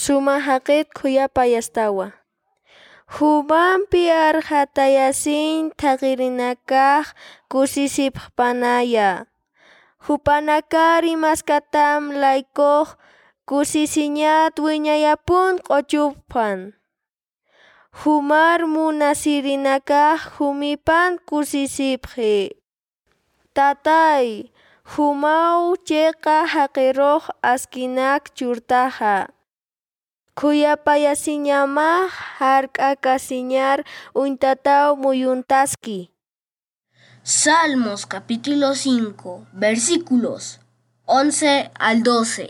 Suma haqit khuyapayastawa. Humanpi arhatayasin taqirinakaq kusisipqpanaya. Hupanakari maskatam laykuq kusisiñat wiñayapun q'uchuphan. Humar munasirinakaq humipan kusisipqhi. Tatay, humaw chayqa haqiruq askinak churtaqa. Khuyapayasiñamaq hark'akasiñar untataw muyuntaski. Salmos capítulo 5 versículos 11 al 12